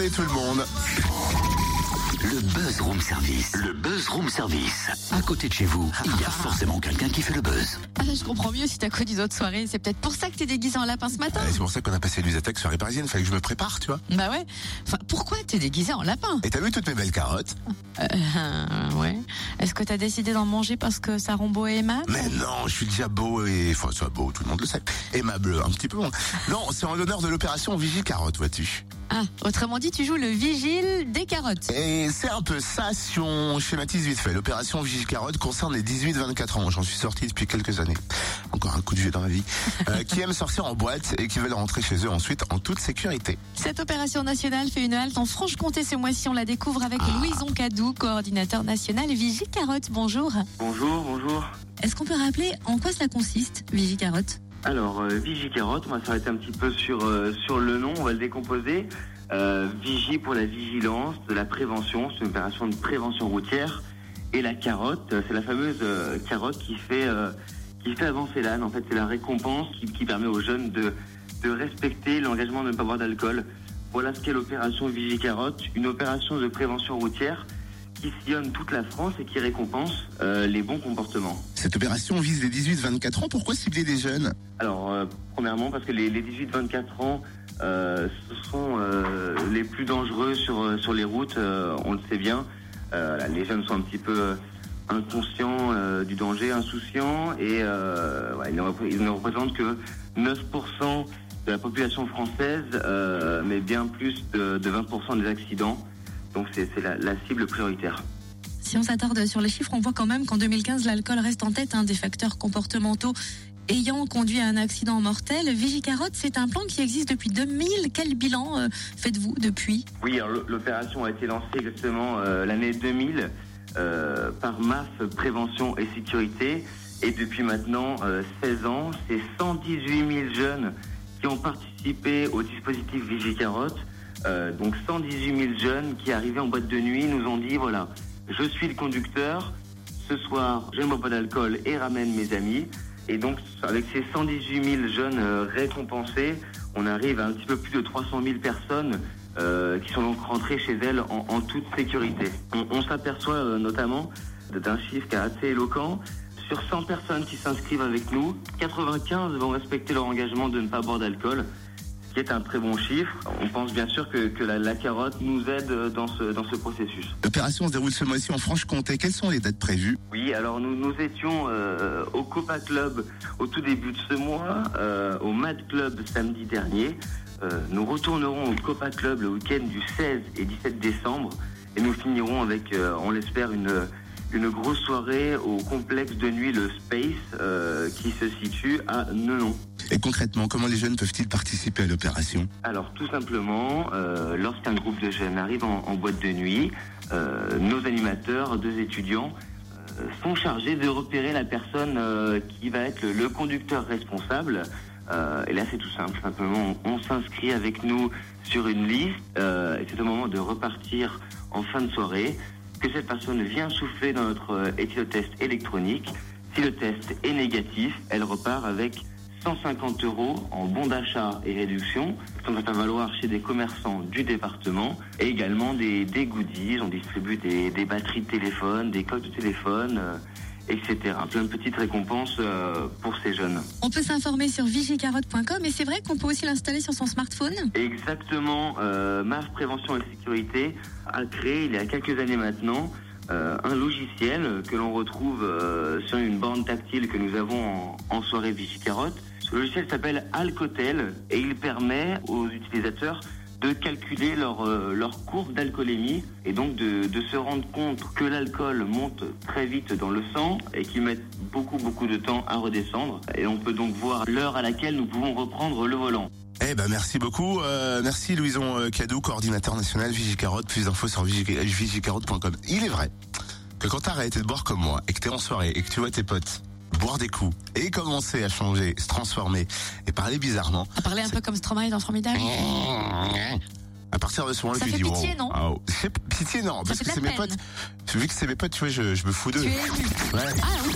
journée tout le monde. Le Buzz Room Service. Le Buzz Room Service. À côté de chez vous, il y a forcément quelqu'un qui fait le buzz. Ah, je comprends mieux si t'as connu d'autres soirées. C'est peut-être pour ça que t'es déguisé en lapin ce matin. Ouais, c'est pour ça qu'on a passé les attaques soirée parisienne. Fallait que je me prépare, tu vois. Bah ouais. Enfin, pourquoi t'es déguisé en lapin? Et t'as vu toutes mes belles carottes? Euh, Ouais. Est-ce que t'as décidé d'en manger parce que ça rend beau et aimable? Mais non, je suis déjà beau et... Enfin, ça beau, tout le monde le sait. Aimable, un petit peu. moins. Non, c'est en l'honneur de l'opération Vigie Carotte, vois-tu. Ah, autrement dit, tu joues le vigile des carottes. Et c'est un peu ça si on schématise vite fait. L'opération Vigie Carotte concerne les 18-24 ans. J'en suis sorti depuis quelques années. Encore un coup de vieux dans la vie. Euh, qui aiment sortir en boîte et qui veulent rentrer chez eux ensuite en toute sécurité. Cette opération nationale fait une halte en Franche-Comté ce mois-ci. On la découvre avec Ah. Louison Cadou, coordinateur national Vigie Carotte. Bonjour. Bonjour, bonjour. Est-ce qu'on peut rappeler en quoi cela consiste, Vigie Carotte? Alors, euh, Carotte, on va s'arrêter un petit peu sur, euh, sur le nom, on va le décomposer. Euh, Vigie pour la vigilance, de la prévention, c'est une opération de prévention routière. Et la carotte, euh, c'est la fameuse euh, carotte qui fait, euh, qui fait avancer l'âne. En fait, c'est la récompense qui, qui permet aux jeunes de, de respecter l'engagement de ne pas boire d'alcool. Voilà ce qu'est l'opération Vigie Carotte, une opération de prévention routière qui sillonne toute la France et qui récompense euh, les bons comportements. Cette opération vise les 18-24 ans. Pourquoi cibler les jeunes? Alors, euh, premièrement, parce que les, les 18-24 ans, euh, ce sont euh, les plus dangereux sur, euh, sur les routes, euh, on le sait bien. Euh, là, les jeunes sont un petit peu inconscients euh, du danger, insouciants, et euh, ouais, ils, ne repré- ils ne représentent que 9% de la population française, euh, mais bien plus de, de 20% des accidents. Donc, c'est la, la cible prioritaire. Si on s'attarde sur les chiffres, on voit quand même qu'en 2015, l'alcool reste en tête un des facteurs comportementaux ayant conduit à un accident mortel. Vigicarotte, c'est un plan qui existe depuis 2000. Quel bilan euh, faites-vous depuis? Oui, l'opération a été lancée exactement euh, l'année 2000 euh, par MAF Prévention et Sécurité. Et depuis maintenant euh, 16 ans, c'est 118 000 jeunes qui ont participé au dispositif Vigicarotte. Euh, donc 118 000 jeunes qui arrivaient en boîte de nuit nous ont dit, voilà, je suis le conducteur, ce soir je ne bois pas d'alcool et ramène mes amis. Et donc avec ces 118 000 jeunes euh, récompensés, on arrive à un petit peu plus de 300 000 personnes euh, qui sont donc rentrées chez elles en, toute sécurité. On, on s'aperçoit notamment d'un chiffre qui est assez éloquent. Sur 100 personnes qui s'inscrivent avec nous, 95 vont respecter leur engagement de ne pas boire d'alcool, qui est un très bon chiffre. On pense bien sûr que, que la, la carotte nous aide dans ce, dans ce processus. L'opération se déroule ce mois-ci en Franche-Comté. Quelles sont les dates prévues? Oui, alors nous, nous étions euh, au Copa Club au tout début de ce mois, euh, au Mad Club samedi dernier. Euh, nous retournerons au Copa Club le week-end du 16 et 17 décembre et nous finirons avec, on l'espère, une, une grosse soirée au complexe de nuit le Space euh, qui se situe à Nenon. Et concrètement, comment les jeunes peuvent-ils participer à l'opération? Alors tout simplement, euh, lorsqu'un groupe de jeunes arrive en, en boîte de nuit, euh, nos animateurs, deux étudiants, sont chargés de repérer la personne qui va être le, le conducteur responsable. Et là c'est tout simple, simplement on, on s'inscrit avec nous sur une liste et c'est au moment de repartir en fin de soirée que cette personne vient souffler dans notre euh, éthylotest électronique. Si le test est négatif, elle repart avec 150 euros en bon d'achat et réduction. Ça va valoir chez des commerçants du département et également des, goodies. On distribue des, batteries de téléphone, des coques de téléphone, euh, etc. Plein de petites récompenses euh, pour ces jeunes. On peut s'informer sur vigicarotte.com et c'est vrai qu'on peut aussi l'installer sur son smartphone Exactement, euh, MAF Prévention et Sécurité a créé il y a quelques années maintenant euh, un logiciel que l'on retrouve euh, sur une borne tactile que nous avons en, en soirée Vigicarotte. Ce logiciel s'appelle Alcotel et il permet aux utilisateurs de calculer leur, euh, leur courbe d'alcoolémie et donc de, se rendre compte que l'alcool monte très vite dans le sang et qu'il met beaucoup beaucoup de temps à redescendre. Et on peut donc voir l'heure à laquelle nous pouvons reprendre le volant. Eh ben merci beaucoup. Euh, merci Louison euh, Cadou, coordinateur national Vigicarotte. Plus d'infos sur vigi- vigicarotte.com. Il est vrai que quand t'as arrêté de boire comme moi et que t'es en soirée et que tu vois tes potes boire des coups et commencer à changer, se transformer et parler bizarrement, À parler un peu comme Stromae dans Formidable à partir de ce moment-là, tu fait dis pitié, oh, non ah, oh. Pitié non, parce que c'est mes potes. Vu que c'est mes potes, tu vois, je, je me fous d'eux. Es. Ouais. Ah oui